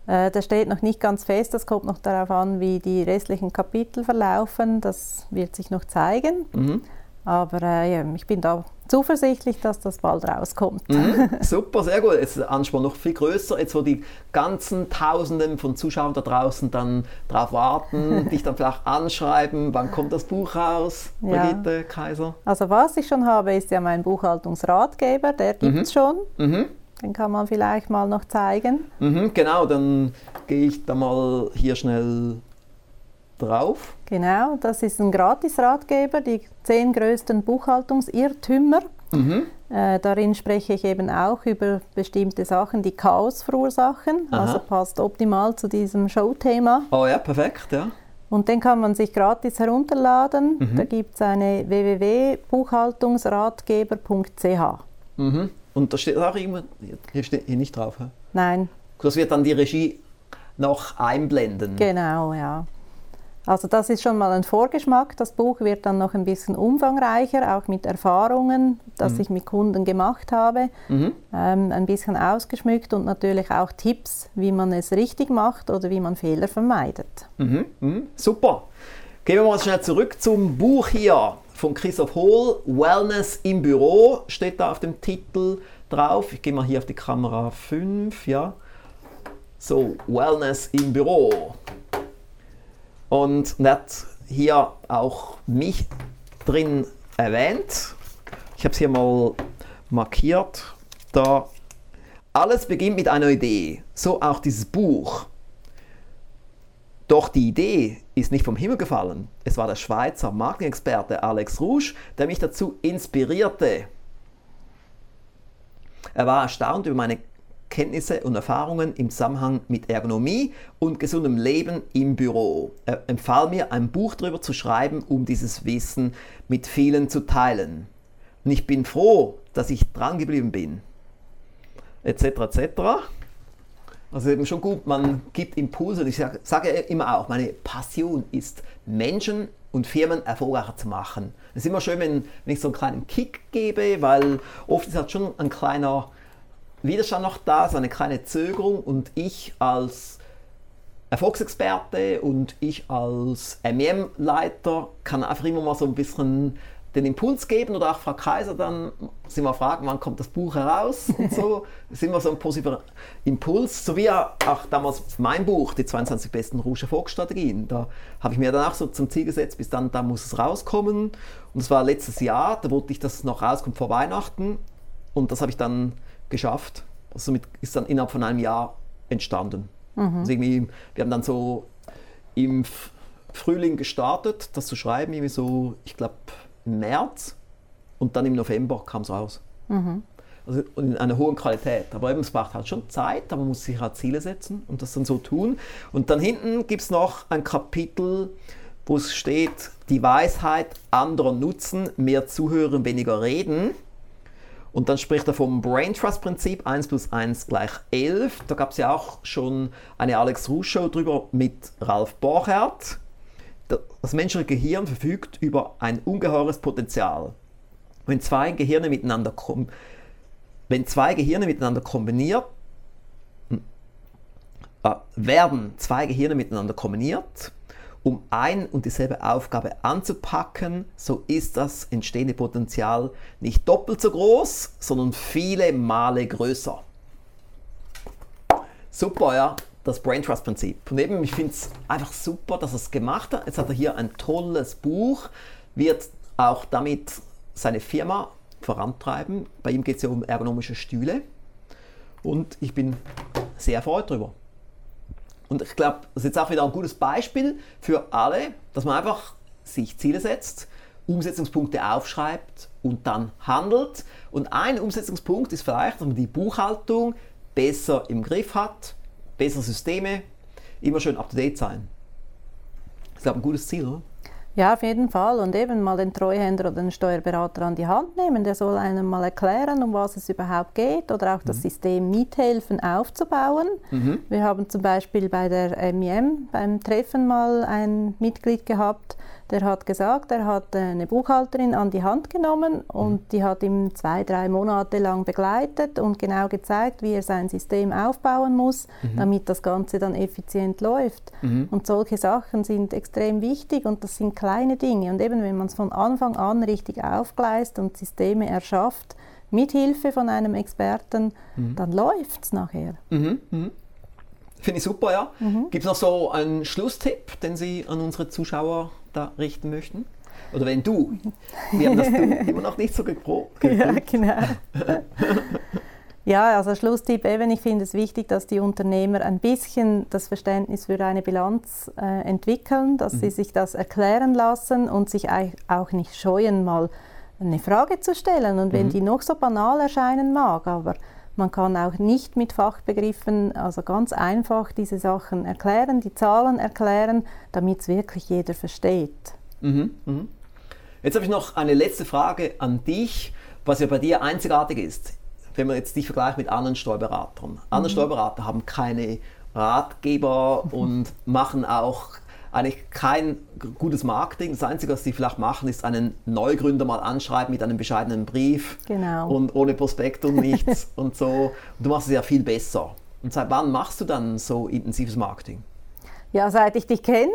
Äh, das steht noch nicht ganz fest, das kommt noch darauf an, wie die restlichen Kapitel verlaufen. Das wird sich noch zeigen. Mhm. Aber äh, ich bin da zuversichtlich, dass das bald rauskommt. Mhm, (laughs) super, sehr gut. Jetzt ist der Anspruch noch viel größer, jetzt wo die ganzen Tausenden von Zuschauern da draußen dann drauf warten, (laughs) dich dann vielleicht anschreiben, wann kommt das Buch raus, Brigitte ja. Kaiser? Also was ich schon habe, ist ja mein Buchhaltungsratgeber, der gibt es mhm. schon. Mhm. Den kann man vielleicht mal noch zeigen. Mhm, genau, dann gehe ich da mal hier schnell drauf. Genau, das ist ein Gratis-Ratgeber, die zehn größten Buchhaltungsirrtümer. Mhm. Äh, darin spreche ich eben auch über bestimmte Sachen, die Chaos verursachen. Aha. Also passt optimal zu diesem Showthema. Oh ja, perfekt, ja. Und den kann man sich gratis herunterladen. Mhm. Da gibt es eine www.buchhaltungsratgeber.ch. Mhm. Und da steht auch immer, hier steht hier nicht drauf. He? Nein. Das wird dann die Regie noch einblenden. Genau, ja. Also das ist schon mal ein Vorgeschmack. Das Buch wird dann noch ein bisschen umfangreicher, auch mit Erfahrungen, das mhm. ich mit Kunden gemacht habe, mhm. ähm, ein bisschen ausgeschmückt und natürlich auch Tipps, wie man es richtig macht oder wie man Fehler vermeidet. Mhm. mhm. Super. Gehen wir mal schnell zurück zum Buch hier von Christoph Hohl, Wellness im Büro, steht da auf dem Titel drauf. Ich gehe mal hier auf die Kamera 5, ja. So, Wellness im Büro. Und hat hier auch mich drin erwähnt. Ich habe es hier mal markiert. Da alles beginnt mit einer Idee. So auch dieses Buch. Doch die Idee ist nicht vom Himmel gefallen. Es war der Schweizer Marketing-Experte Alex Rouge, der mich dazu inspirierte. Er war erstaunt über meine Kenntnisse und Erfahrungen im Zusammenhang mit Ergonomie und gesundem Leben im Büro. Er empfahl mir, ein Buch darüber zu schreiben, um dieses Wissen mit vielen zu teilen. Und ich bin froh, dass ich dran geblieben bin. Etc. etc. Also eben schon gut, man gibt Impulse und ich sage, sage immer auch, meine Passion ist, Menschen und Firmen erfolgreicher zu machen. Es ist immer schön, wenn, wenn ich so einen kleinen Kick gebe, weil oft ist halt schon ein kleiner Widerstand noch da, so eine kleine Zögerung und ich als Erfolgsexperte und ich als MEM-Leiter kann einfach immer mal so ein bisschen den Impuls geben oder auch Frau Kaiser dann sie mal fragen, wann kommt das Buch heraus und so. (laughs) Das ist immer so ein positiver Impuls. So wie auch damals mein Buch, die 22 besten Rouge Erfolgsstrategien. Da habe ich mir dann auch so zum Ziel gesetzt, bis dann, da muss es rauskommen. Und das war letztes Jahr, da wollte ich, dass es noch rauskommt vor Weihnachten. Und das habe ich dann geschafft. Somit ist dann innerhalb von einem Jahr entstanden. Mhm. Also irgendwie, wir haben dann so im Frühling gestartet, das zu schreiben, irgendwie so, ich glaube, im März und dann im November kam es raus. Mhm. Also in einer hohen Qualität. Aber eben, es braucht halt schon Zeit, aber man muss sich halt Ziele setzen und das dann so tun. Und dann hinten gibt es noch ein Kapitel, wo es steht, die Weisheit anderer nutzen, mehr zuhören, weniger reden. Und dann spricht er vom Brain Trust Prinzip 1 plus 1 gleich 11. Da gab es ja auch schon eine Alex Rusch Show drüber mit Ralf Borchert. Das menschliche Gehirn verfügt über ein ungeheures Potenzial. Wenn zwei Gehirne miteinander, wenn zwei Gehirne miteinander kombiniert, äh, werden zwei Gehirne miteinander kombiniert, um ein und dieselbe Aufgabe anzupacken, so ist das entstehende Potenzial nicht doppelt so groß, sondern viele Male größer. Super, ja, das Brain Trust Prinzip. Und eben, ich finde es einfach super, dass er es gemacht hat. Jetzt hat er hier ein tolles Buch, wird auch damit seine Firma vorantreiben. Bei ihm geht es ja um ergonomische Stühle. Und ich bin sehr erfreut darüber. Und ich glaube, das ist jetzt auch wieder ein gutes Beispiel für alle, dass man einfach sich Ziele setzt, Umsetzungspunkte aufschreibt und dann handelt. Und ein Umsetzungspunkt ist vielleicht, dass man die Buchhaltung besser im Griff hat, bessere Systeme, immer schön up to date sein. Das ist, glaube ein gutes Ziel, oder? Ja, auf jeden Fall. Und eben mal den Treuhänder oder den Steuerberater an die Hand nehmen. Der soll einem mal erklären, um was es überhaupt geht oder auch das mhm. System mithelfen aufzubauen. Mhm. Wir haben zum Beispiel bei der MIM beim Treffen mal ein Mitglied gehabt, der hat gesagt, er hat eine Buchhalterin an die Hand genommen und mhm. die hat ihm zwei, drei Monate lang begleitet und genau gezeigt, wie er sein System aufbauen muss, mhm. damit das Ganze dann effizient läuft. Mhm. Und solche Sachen sind extrem wichtig und das sind kleine Dinge. Und eben, wenn man es von Anfang an richtig aufgleist und Systeme erschafft, mit Hilfe von einem Experten, mhm. dann läuft es nachher. Mhm. Mhm. Finde ich super, ja. Gibt es noch so einen Schlusstipp, den Sie an unsere Zuschauer da richten möchten? Oder wenn du, wir haben das du (laughs) immer noch nicht so geprobt. Ja, genau. ja, also Schlusstipp eben, ich finde es wichtig, dass die Unternehmer ein bisschen das Verständnis für eine Bilanz äh, entwickeln, dass mhm. sie sich das erklären lassen und sich auch nicht scheuen, mal eine Frage zu stellen. Und wenn mhm. die noch so banal erscheinen mag, aber man kann auch nicht mit Fachbegriffen, also ganz einfach diese Sachen erklären, die Zahlen erklären, damit es wirklich jeder versteht. Mhm. Mhm. Jetzt habe ich noch eine letzte Frage an dich, was ja bei dir einzigartig ist. Wenn man jetzt dich vergleicht mit anderen Steuerberatern. Andere mhm. Steuerberater haben keine Ratgeber (laughs) und machen auch eigentlich kein gutes Marketing. Das Einzige, was sie vielleicht machen, ist einen Neugründer mal anschreiben mit einem bescheidenen Brief genau. und ohne Prospekt und nichts (laughs) und so. Und du machst es ja viel besser. Und seit wann machst du dann so intensives Marketing? Ja, seit ich dich kenne,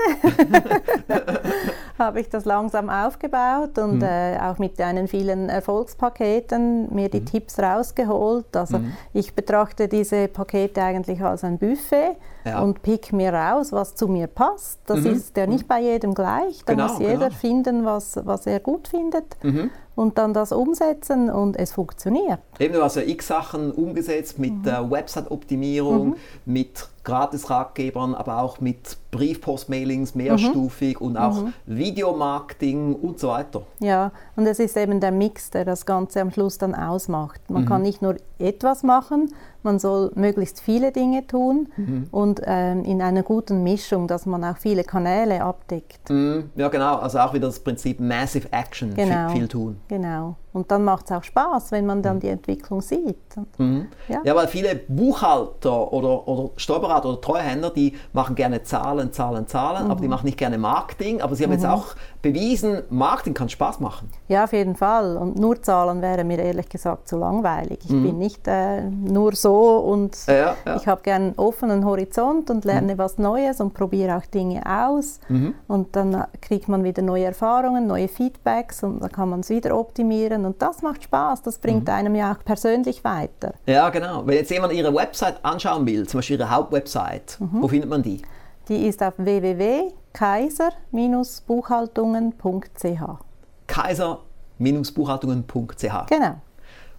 (laughs) habe ich das langsam aufgebaut und mhm. äh, auch mit deinen vielen Erfolgspaketen mir die mhm. Tipps rausgeholt. Also mhm. ich betrachte diese Pakete eigentlich als ein Buffet ja. und pick mir raus, was zu mir passt. Das mhm. ist ja nicht mhm. bei jedem gleich. Da genau, muss jeder genau. finden, was, was er gut findet. Mhm und dann das umsetzen und es funktioniert. Eben, du hast ja x Sachen umgesetzt mit mhm. äh, Website-Optimierung, mhm. mit Gratis-Ratgebern, aber auch mit Briefpost-Mailings mehrstufig mhm. und auch mhm. Videomarketing und so weiter. Ja, und es ist eben der Mix, der das Ganze am Schluss dann ausmacht. Man mhm. kann nicht nur etwas machen, man soll möglichst viele Dinge tun mhm. und ähm, in einer guten Mischung, dass man auch viele Kanäle abdeckt. Mhm. Ja, genau. Also auch wieder das Prinzip Massive Action, genau. viel, viel tun. Genau. Und dann macht es auch Spaß, wenn man dann mhm. die Entwicklung sieht. Mhm. Ja. ja, weil viele Buchhalter oder, oder Steuerberater oder Treuhänder, die machen gerne Zahlen, Zahlen, Zahlen, aber die mhm. machen nicht gerne Marketing. Aber sie haben jetzt mhm. auch bewiesen, Marketing kann Spaß machen. Ja, auf jeden Fall. Und nur Zahlen wäre mir ehrlich gesagt zu langweilig. Ich mhm. bin nicht äh, nur so und ja, ja. ich habe gerne einen offenen Horizont und lerne mhm. was Neues und probiere auch Dinge aus. Mhm. Und dann kriegt man wieder neue Erfahrungen, neue Feedbacks und dann kann man es wieder optimieren. Und das macht Spaß. Das bringt mhm. einem ja auch persönlich weiter. Ja, genau. Wenn jetzt jemand Ihre Website anschauen will, zum Beispiel Ihre Hauptwebsite, mhm. wo findet man die? Die ist auf www.kaiser-buchhaltungen.ch. Kaiser-buchhaltungen.ch. Genau.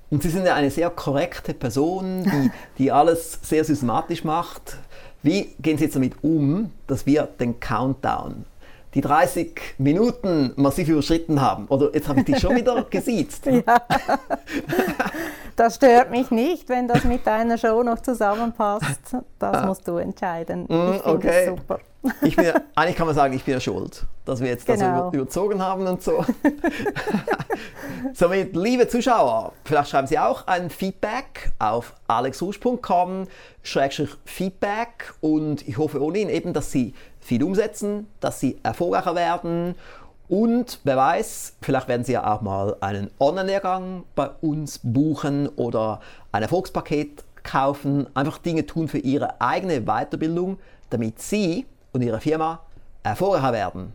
Und Sie sind ja eine sehr korrekte Person, die, (laughs) die alles sehr systematisch macht. Wie gehen Sie jetzt damit um, dass wir den Countdown, die 30 Minuten massiv überschritten haben? Oder jetzt habe ich dich schon wieder (laughs) gesiezt. ja. Das stört mich nicht, wenn das mit deiner Show noch zusammenpasst. Das ah. musst du entscheiden. Mm, ich okay. super. Ich bin, eigentlich kann man sagen, ich bin ja schuld, dass wir jetzt genau. das überzogen haben und so. (laughs) Somit, liebe Zuschauer, vielleicht schreiben Sie auch ein Feedback auf alexrusch.com Feedback und ich hoffe ohnehin eben, dass Sie viel umsetzen, dass Sie erfolgreicher werden und wer weiß, vielleicht werden Sie ja auch mal einen Online-Lehrgang bei uns buchen oder ein Erfolgspaket kaufen. Einfach Dinge tun für Ihre eigene Weiterbildung, damit Sie und Ihre Firma erfolgreicher werden.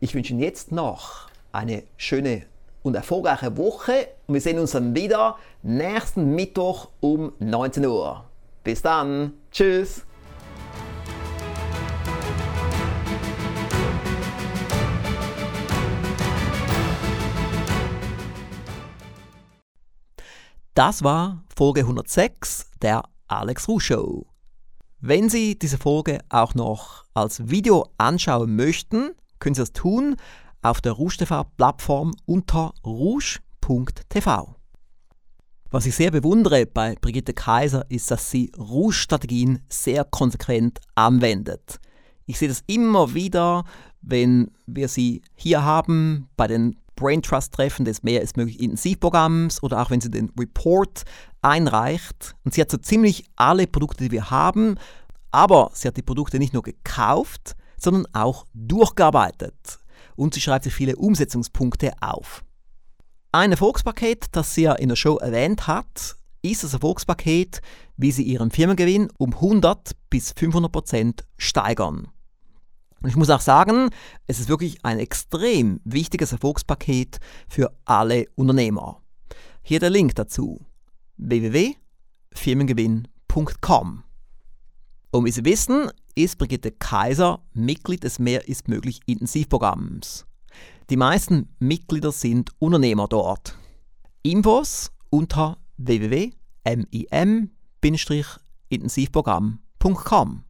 Ich wünsche Ihnen jetzt noch eine schöne und erfolgreiche Woche und wir sehen uns dann wieder nächsten Mittwoch um 19 Uhr. Bis dann. Tschüss. Das war Folge 106 der Alex Ruh Show. Wenn Sie diese Folge auch noch als Video anschauen möchten, können Sie das tun auf der Rouge TV Plattform unter rouge.tv. Was ich sehr bewundere bei Brigitte Kaiser ist, dass sie Rouge-Strategien sehr konsequent anwendet. Ich sehe das immer wieder, wenn wir sie hier haben bei den Brain Trust Treffen des Mehr ist möglich Intensivprogramms oder auch wenn sie den Report einreicht. Und sie hat so ziemlich alle Produkte, die wir haben, aber sie hat die Produkte nicht nur gekauft, sondern auch durchgearbeitet. Und sie schreibt sich viele Umsetzungspunkte auf. Ein Erfolgspaket, das sie ja in der Show erwähnt hat, ist das Erfolgspaket, wie sie ihren Firmengewinn um 100 bis 500 Prozent steigern. Und ich muss auch sagen, es ist wirklich ein extrem wichtiges Erfolgspaket für alle Unternehmer. Hier der Link dazu: www.firmengewinn.com. Und wie Sie wissen, ist Brigitte Kaiser Mitglied des Mehr ist möglich Intensivprogramms. Die meisten Mitglieder sind Unternehmer dort. Infos unter www.mim-intensivprogramm.com.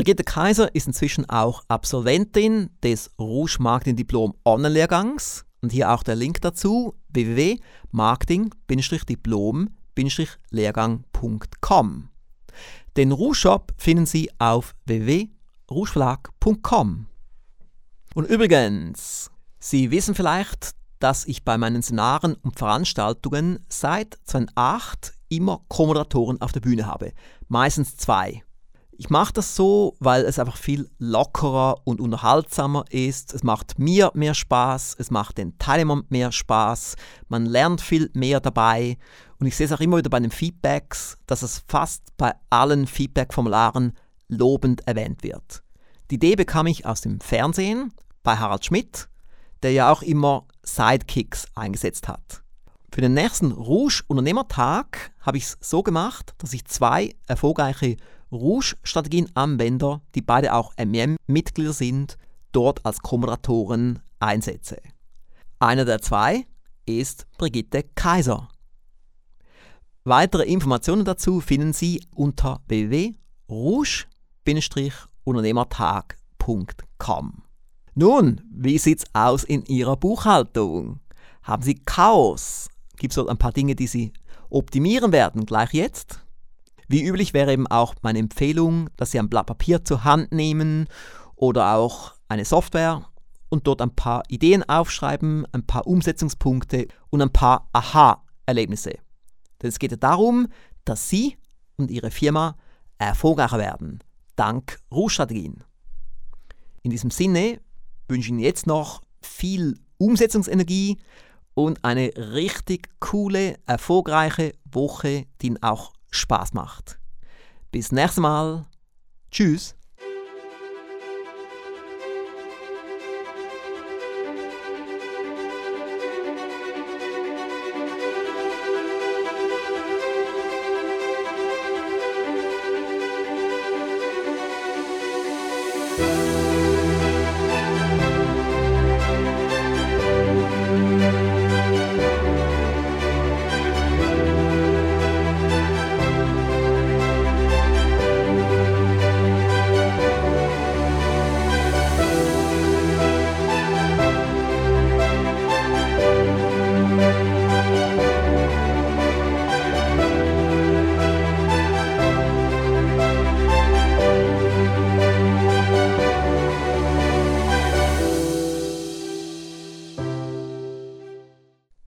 Brigitte Kaiser ist inzwischen auch Absolventin des Rouge Marketing Diplom Online-Lehrgangs Und hier auch der Link dazu www.marketing-diplom-lehrgang.com. Den Rouge-Shop finden Sie auf www.rougeverlag.com. Und übrigens, Sie wissen vielleicht, dass ich bei meinen Seminaren und Veranstaltungen seit 2008 immer Co-Moderatoren auf der Bühne habe. Meistens zwei. Ich mache das so, weil es einfach viel lockerer und unterhaltsamer ist. Es macht mir mehr Spaß, es macht den Teilnehmern mehr Spaß, man lernt viel mehr dabei. Und ich sehe es auch immer wieder bei den Feedbacks, dass es fast bei allen Feedback-Formularen lobend erwähnt wird. Die Idee bekam ich aus dem Fernsehen bei Harald Schmidt, der ja auch immer Sidekicks eingesetzt hat. Für den nächsten Rouge Unternehmertag habe ich es so gemacht, dass ich zwei erfolgreiche Rouge-Strategien-Anwender, die beide auch MEM-Mitglieder sind, dort als Kommentatoren einsetze. Einer der zwei ist Brigitte Kaiser. Weitere Informationen dazu finden Sie unter www.rouge-unternehmertag.com. Nun, wie sieht's aus in Ihrer Buchhaltung? Haben Sie Chaos? Gibt es dort ein paar Dinge, die Sie optimieren werden, gleich jetzt? Wie üblich wäre eben auch meine Empfehlung, dass Sie ein Blatt Papier zur Hand nehmen oder auch eine Software und dort ein paar Ideen aufschreiben, ein paar Umsetzungspunkte und ein paar Aha-Erlebnisse. Denn es geht ja darum, dass Sie und Ihre Firma erfolgreicher werden, dank Ruhestrategien. In diesem Sinne wünsche ich Ihnen jetzt noch viel Umsetzungsenergie und eine richtig coole, erfolgreiche Woche, die Ihnen auch Spaß macht. Bis nächstes Mal. Tschüss.